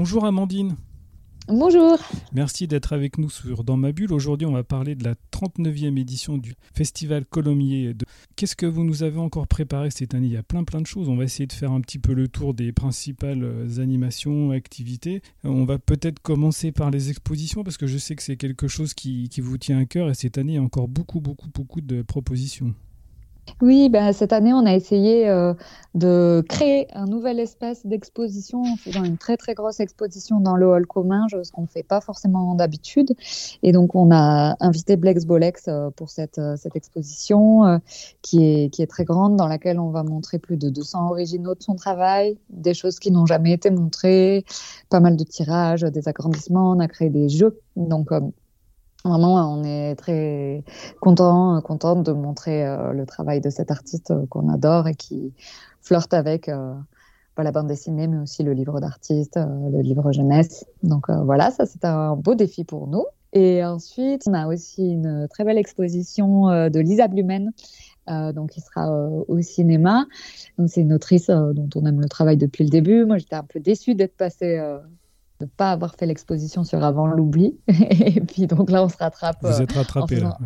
Bonjour Amandine. Bonjour. Merci d'être avec nous sur Dans ma bulle. Aujourd'hui, on va parler de la 39e édition du Festival Colomiers. Qu'est-ce que vous nous avez encore préparé cette année? Il y a plein plein de choses. On va essayer de faire un petit peu le tour des principales euh, animations, activités. On va peut-être commencer par les expositions parce que je sais que c'est quelque chose qui, qui vous tient à cœur et cette année, il y a encore beaucoup beaucoup beaucoup de propositions. Oui, ben, cette année, on a essayé euh, de créer un nouvel espace d'exposition en faisant une très très grosse exposition dans le hall commun, ce qu'on ne fait pas forcément d'habitude. Et donc, on a invité Blex Bolex euh, pour cette, euh, cette exposition qui, est, qui est très grande, dans laquelle on va montrer plus de 200 originaux de son travail, des choses qui n'ont jamais été montrées, pas mal de tirages, des agrandissements, on a créé des jeux. Donc, Vraiment, on est très content, contente de montrer euh, le travail de cet artiste euh, qu'on adore et qui flirte avec euh, la bande dessinée, mais aussi le livre d'artiste, le livre jeunesse. Donc voilà, ça c'est un beau défi pour nous. Et ensuite, on a aussi une très belle exposition de Lisa Blumen, donc qui sera au cinéma. Donc c'est une autrice dont on aime le travail depuis le début. Moi, j'étais un peu déçue d'être passée ne pas avoir fait l'exposition sur Avant l'oubli. et puis donc là, on se rattrape. Vous êtes rattrapé là.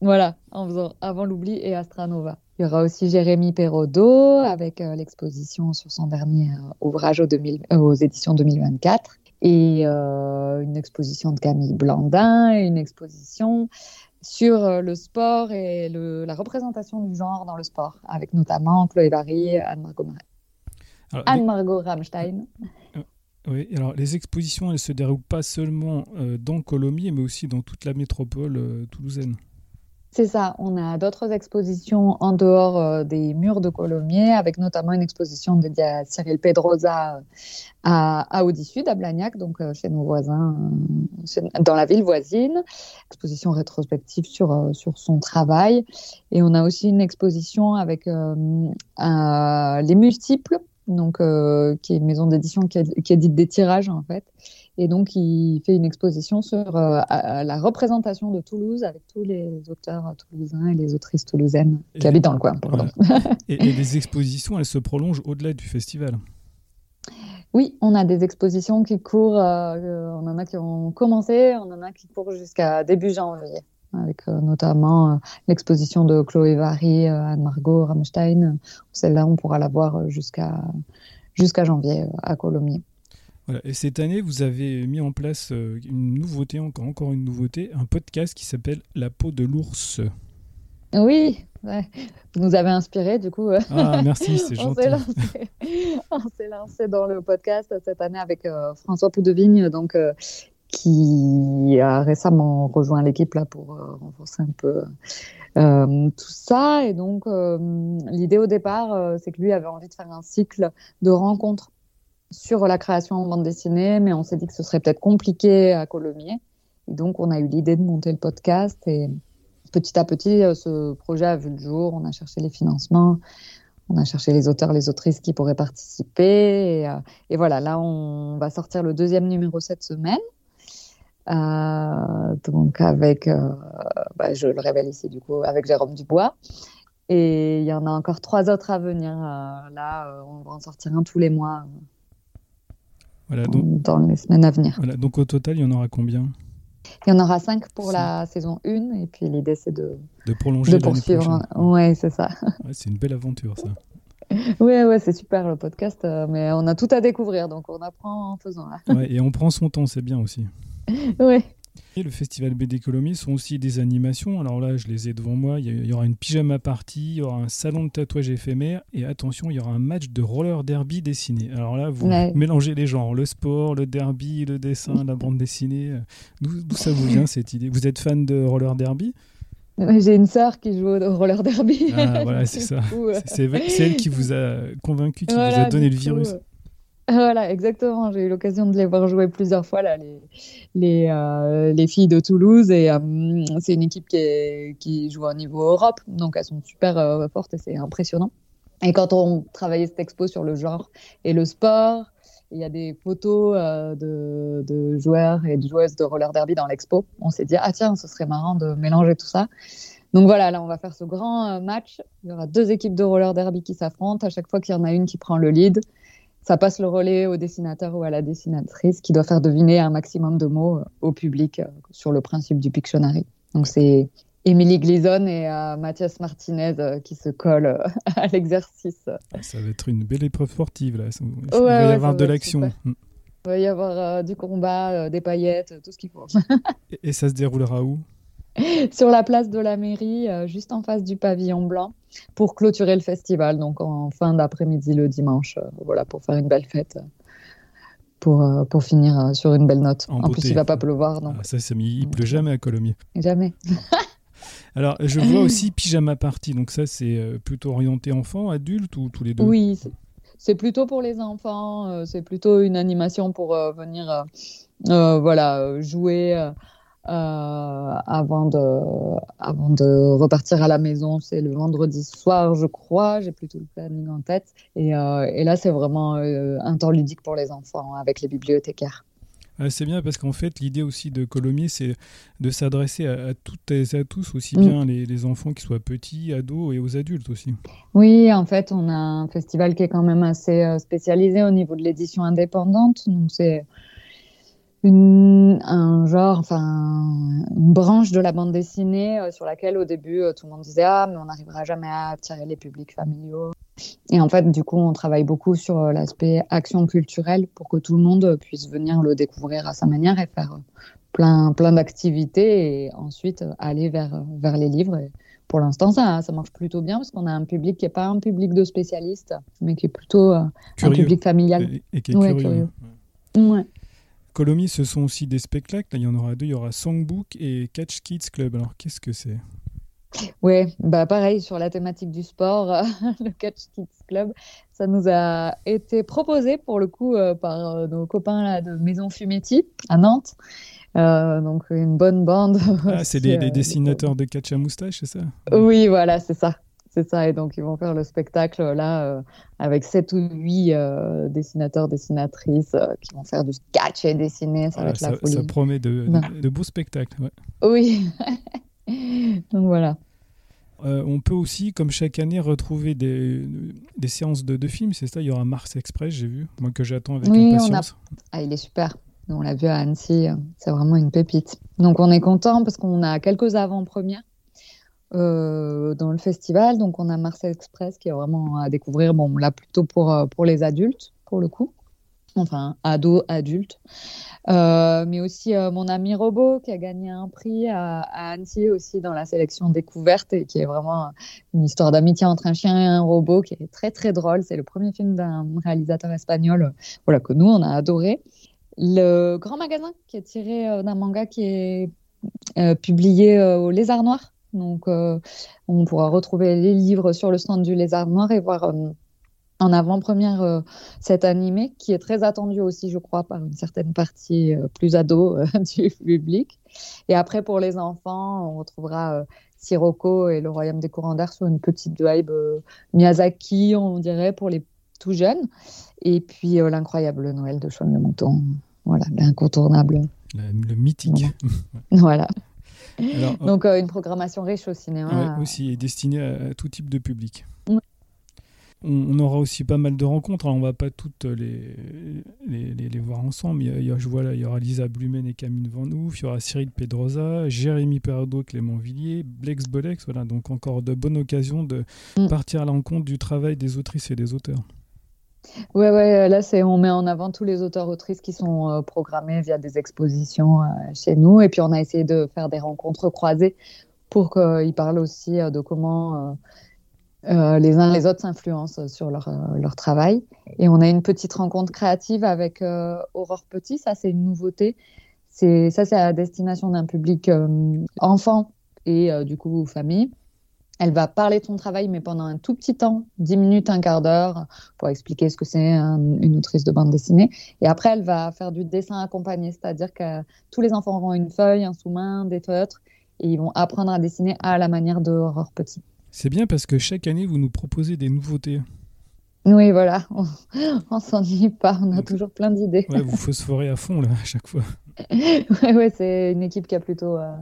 Voilà, en faisant Avant l'oubli et Astranova. Il y aura aussi Jérémy Perraudot avec euh, l'exposition sur son dernier euh, ouvrage aux, 2000, euh, aux, éditions 2024 et une exposition de Camille Blandin et une exposition sur le sport et le, la représentation du genre dans le sport, avec notamment Chloé Barry, Anne-Margot Anne Ramstein. Oui, alors les expositions, elles se déroulent pas seulement euh, dans Colomiers, mais aussi dans toute la métropole euh, toulousaine. C'est ça, on a d'autres expositions en dehors euh, des murs de Colomiers, avec notamment une exposition dédiée à Cyril Pedrosa à, Audi Sud, à Blagnac, donc chez nos voisins, dans la ville voisine. Exposition rétrospective sur, sur son travail. Et on a aussi une exposition avec les multiples donc euh, qui est une maison d'édition qui, édite des tirages en fait, et donc il fait une exposition sur euh, la représentation de Toulouse avec tous les auteurs toulousains et les autrices toulousaines qui habitent dans le coin. et, les expositions, elles se prolongent au-delà du festival. Oui, on a des expositions qui courent, euh, on en a qui ont commencé, on en a qui courent jusqu'à début janvier avec euh, notamment euh, l'exposition de Chloé Vary, euh, Anne-Margot Rammstein. Celle-là, on pourra la voir jusqu'à jusqu'à janvier à Colomiers. Voilà. Et cette année, vous avez mis en place une nouveauté, encore, encore une nouveauté, un podcast qui s'appelle La peau de l'ours. Oui, vous nous avez inspiré, du coup. Ah, merci, c'est gentil. on s'est lancé, dans le podcast cette année avec François Poudevigne, donc, qui a récemment rejoint l'équipe là pour euh, renforcer un peu euh, tout ça. Et donc, euh, l'idée au départ, c'est que lui avait envie de faire un cycle de rencontres sur la création en bande dessinée, mais on s'est dit que ce serait peut-être compliqué à Colomiers. Et donc, on a eu l'idée de monter le podcast et petit à petit, ce projet a vu le jour. On a cherché les financements. On a cherché les auteurs, les autrices qui pourraient participer. Et, et voilà, là, on va sortir le deuxième numéro cette semaine. Euh, donc avec, euh, bah, je le révèle ici du coup, avec Jérôme Dubois. Et il y en a encore trois autres à venir. Euh, là, on va en sortir un tous les mois. Voilà, donc, dans les semaines à venir. Voilà, donc au total, il y en aura combien? Il y en aura cinq pour la saison 1 et puis l'idée c'est de, de prolonger de poursuivre. Ouais, c'est ça. Ouais, c'est une belle aventure ça. Ouais, ouais, c'est super le podcast, mais on a tout à découvrir, donc on apprend en faisant. Là. Ouais, et on prend son temps, c'est bien aussi. ouais. Et le festival BD Colomiers sont aussi des animations. Alors là, je les ai devant moi. Il y aura une pyjama party, il y aura un salon de tatouage éphémère et attention, il y aura un match de roller derby dessiné. Alors là, vous mélangez les genres, le sport, le derby, le dessin, la bande dessinée. D'où ça vous vient cette idée? Vous êtes fan de roller derby? J'ai une sœur qui joue au roller derby. Ah, voilà, c'est ça. C'est elle qui vous a convaincu, qui vous a donné le virus. Voilà, exactement. J'ai eu l'occasion de les voir jouer plusieurs fois, euh, les filles de Toulouse. Et euh, c'est une équipe qui, joue au niveau Europe. Donc, elles sont super euh, fortes et c'est impressionnant. Et quand on travaillait cette expo sur le genre et le sport, il y a des photos de, joueurs et de joueuses de roller derby dans l'expo. On s'est dit, ah tiens, ce serait marrant de mélanger tout ça. Donc voilà, là, on va faire ce grand match. Il y aura deux équipes de roller derby qui s'affrontent. À chaque fois qu'il y en a une qui prend le lead, ça passe le relais au dessinateur ou à la dessinatrice qui doit faire deviner un maximum de mots au public sur le principe du Pictionary. Donc c'est Émilie Glison et Mathias Martinez qui se collent à l'exercice. Ça va être une belle épreuve sportive là. Il va y avoir de l'action. Mm. Il va y avoir du combat, des paillettes, tout ce qu'il faut. et ça se déroulera où? Sur la place de la mairie, euh, juste en face du pavillon blanc, pour clôturer le festival, donc en fin d'après-midi le dimanche, euh, voilà, pour faire une belle fête. Pour, euh, pour finir sur une belle note. En, plus, il va pas pleuvoir. Donc... Ah, ça, ça, il pleut jamais à Colomiers. Jamais. Alors, je vois aussi Pyjama Party. Donc, ça, c'est plutôt orienté enfant, adulte ou tous les deux? Oui, c'est plutôt pour les enfants. c'est plutôt une animation pour venir voilà, jouer euh, avant, de, avant de repartir à la maison. C'est le vendredi soir, je crois. J'ai plutôt le planning en tête. Et, euh, et là, c'est vraiment euh, un temps ludique pour les enfants avec les bibliothécaires. c'est bien parce qu'en fait, l'idée aussi de Colomiers, c'est de s'adresser à, toutes et à tous, aussi mm. bien les, les, enfants qui soient petits, ados et aux adultes aussi. Oui, en fait, on a un festival qui est quand même assez spécialisé au niveau de l'édition indépendante. Donc, c'est une, un genre, enfin, une branche de la bande dessinée euh, sur laquelle au début euh, tout le monde disait ah mais on n'arrivera jamais à attirer les publics familiaux. Et en fait, du coup, on travaille beaucoup sur euh, l'aspect action culturelle pour que tout le monde puisse venir le découvrir à sa manière et faire plein, plein d'activités et ensuite aller vers, vers les livres. Et pour l'instant, ça, ça marche plutôt bien parce qu'on a un public qui n'est pas un public de spécialistes, mais qui est plutôt un public familial. Et, qui est curieux. Ouais. Colomiers, ce sont aussi des spectacles. il y en aura deux. Il y aura Songbook et Catch Kids Club. Alors, qu'est-ce que c'est? Oui, bah pareil sur la thématique du sport, le Catch Kids Club, ça nous a été proposé pour le coup euh, par euh, nos copains là, de Maison Fumetti à Nantes. Euh, donc une bonne bande. Ah, c'est les, dessinateurs de catch à moustache, c'est ça? Oui, voilà, c'est ça. C'est ça, et donc ils vont faire le spectacle là euh, avec sept ou huit euh, dessinateurs, dessinatrices euh, qui vont faire du sketch et dessiner. Ça, ça, promet de, de, beaux spectacles. Ouais. Oui, donc voilà. on peut aussi, comme chaque année, retrouver des, des séances de, de films. C'est ça, il y aura Mars Express, j'ai vu, moi que j'attends avec oui, impatience. On a... Ah, il est super. On l'a vu à Annecy, c'est vraiment une pépite. Donc on est content parce qu'on a quelques avant-premières euh, dans le festival. Donc, on a Marseille Express qui est vraiment à découvrir. Bon, là, plutôt pour, euh, pour les adultes, pour le coup. Enfin, ados, adultes. Euh, mais aussi mon ami Robot qui a gagné un prix à, Annecy aussi dans la sélection découverte et qui est vraiment une histoire d'amitié entre un chien et un robot qui est très très drôle. C'est le premier film d'un réalisateur espagnol voilà, que nous on a adoré. Le Grand Magasin qui est tiré d'un manga qui est publié au Lézard Noir donc, euh, on pourra retrouver les livres sur le stand du Lézard Noir et voir euh, en avant-première euh, cet animé qui est très attendu aussi, je crois, par une certaine partie plus ado du public. Et après, pour les enfants, on retrouvera Sirocco et le Royaume des courants d'air sur une petite vibe Miyazaki, on dirait, pour les tout jeunes. Et puis l'incroyable Noël de Sean Le Mouton. Voilà, l'incontournable. Le, mythique. voilà. Donc euh, une programmation riche au cinéma. Ouais, aussi, et destinée à, tout type de public. On, aura aussi pas mal de rencontres. On on va pas toutes les, les, les, voir ensemble. Il y, a, je vois là, il y aura Lisa Blumen et Camille Van Ouf, il y aura Cyril Pedrosa, Jérémy Perraudot, Clément Villiers, Blex Bolex. Voilà, donc encore de bonnes occasions de mm. partir à l'encontre du travail des autrices et des auteurs. Ouais, ouais, là, c'est, on met en avant tous les auteurs-autrices qui sont euh, programmés via des expositions euh, chez nous. Et puis, on a essayé de faire des rencontres croisées pour qu'ils parlent aussi euh, de comment les uns les autres s'influencent sur leur, leur travail. Et on a une petite rencontre créative avec Aurore Petit. Ça, c'est une nouveauté. C'est, ça, c'est à destination d'un public enfant et du coup famille. Elle va parler de son travail, mais pendant un tout petit temps, 10 minutes, un quart d'heure, pour expliquer ce que c'est une autrice de bande dessinée. Et après, elle va faire du dessin accompagné, c'est-à-dire que tous les enfants auront une feuille, un sous-main, des feutres, et ils vont apprendre à dessiner à la manière de Aurore Petit. C'est bien parce que chaque année, vous nous proposez des nouveautés. Oui, voilà, on, ne s'ennuie pas, on a toujours plein d'idées. Ouais, vous phosphorez à fond là, à chaque fois. ouais, ouais c'est une équipe qui a plutôt... Euh,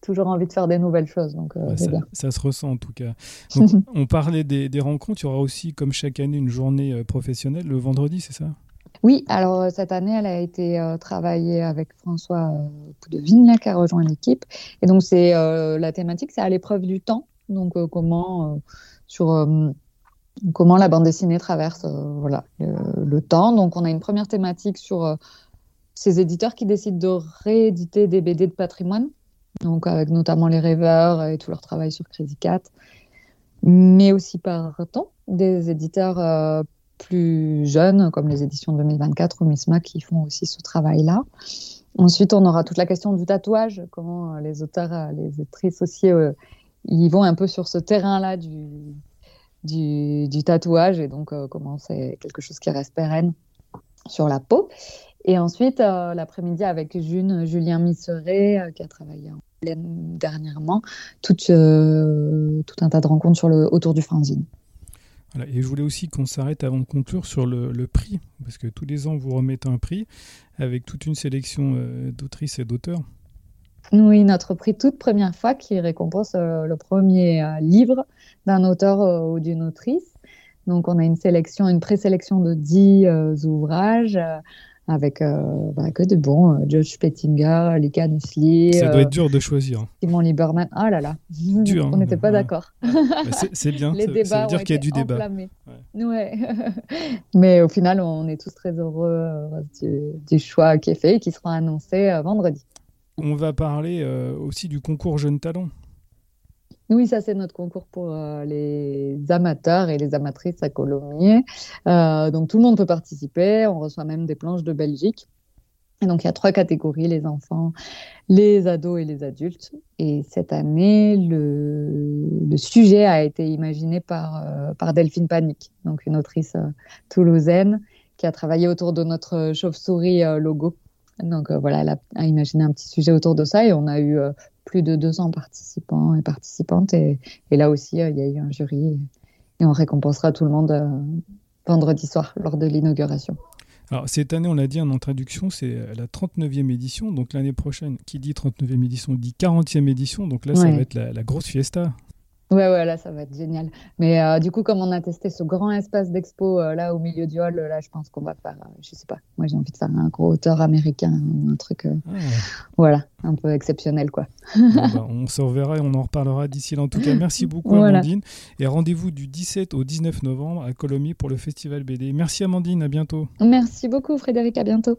toujours envie de faire des nouvelles choses. Donc, ça, se ressent en tout cas. on parlait des, rencontres. Il y aura aussi, comme chaque année, une journée professionnelle le vendredi, c'est ça? Oui, alors cette année, elle a été travaillée avec François Poudevine, qui a rejoint l'équipe. Et donc, c'est la thématique, c'est à l'épreuve du temps. Donc, comment sur comment la bande dessinée traverse euh, voilà, le, temps. Donc, on a une première thématique sur euh, ces éditeurs qui décident de rééditer des BD de patrimoine, donc avec notamment les rêveurs et tout leur travail sur Crazy Cat, mais aussi par temps des éditeurs euh, plus jeunes, comme les éditions 2024 ou Misma, qui font aussi ce travail-là. Ensuite, on aura toute la question du tatouage, comment les auteurs, les autrices aussi, ils vont un peu sur ce terrain-là du, du, tatouage et donc euh, comment c'est quelque chose qui reste pérenne sur la peau. Et ensuite, euh, l'après-midi, avec June, Julien Misseret, euh, qui a travaillé en dernièrement, tout, tout un tas de rencontres sur le, autour du fanzine. Voilà, et je voulais aussi qu'on s'arrête avant de conclure sur le, le, prix, parce que tous les ans, vous remettez un prix avec toute une sélection d'autrices et d'auteurs. Oui, notre prix toute première fois qui récompense euh, le premier euh, livre d'un auteur euh, ou d'une autrice. Donc, on a une sélection, une présélection de 10 ouvrages avec bah, que de bons. George Pettinger, Lika Nisli. Ça doit être dur de choisir. Simon Lieberman. Ah là là, dur, on hein. n'était pas d'accord. c'est bien, Les débats ça veut dire qu'il y a du débat. Ouais. Mais au final, on est tous très heureux du, du, choix qui est fait et qui sera annoncé vendredi. On va parler euh, aussi du concours Jeunes Talents. Oui, ça c'est notre concours pour euh, les amateurs et les amatrices à Colomiers. Euh, donc tout le monde peut participer. On reçoit même des planches de Belgique. Et donc il y a trois catégories les enfants, les ados et les adultes. Et cette année, le, sujet a été imaginé par, par Delphine Panique, donc une autrice toulousaine qui a travaillé autour de notre chauve-souris logo donc euh, voilà, elle a, imaginé un petit sujet autour de ça et on a eu euh, plus de 200 participants et participantes. Et, là aussi, euh, il y a eu un jury et, on récompensera tout le monde vendredi soir lors de l'inauguration. Alors, cette année, on l'a dit en introduction, c'est la 39e édition. Donc, l'année prochaine, qui dit 39e édition dit 40e édition. Donc là, ça va être la, la grosse fiesta. Ouais, ouais, là, ça va être génial. Mais euh, du coup, comme on a testé ce grand espace d'expo euh, là au milieu du hall, là, je pense qu'on va faire, euh, je sais pas, moi j'ai envie de faire un gros auteur américain un truc, ah. voilà, un peu exceptionnel, quoi. Bah, on se reverra et on en reparlera d'ici là. En tout cas, merci beaucoup, Amandine. Et rendez-vous du 17 au 19 novembre à Colomiers pour le Festival BD. Merci, Amandine, à bientôt. Merci beaucoup, Frédéric, à bientôt.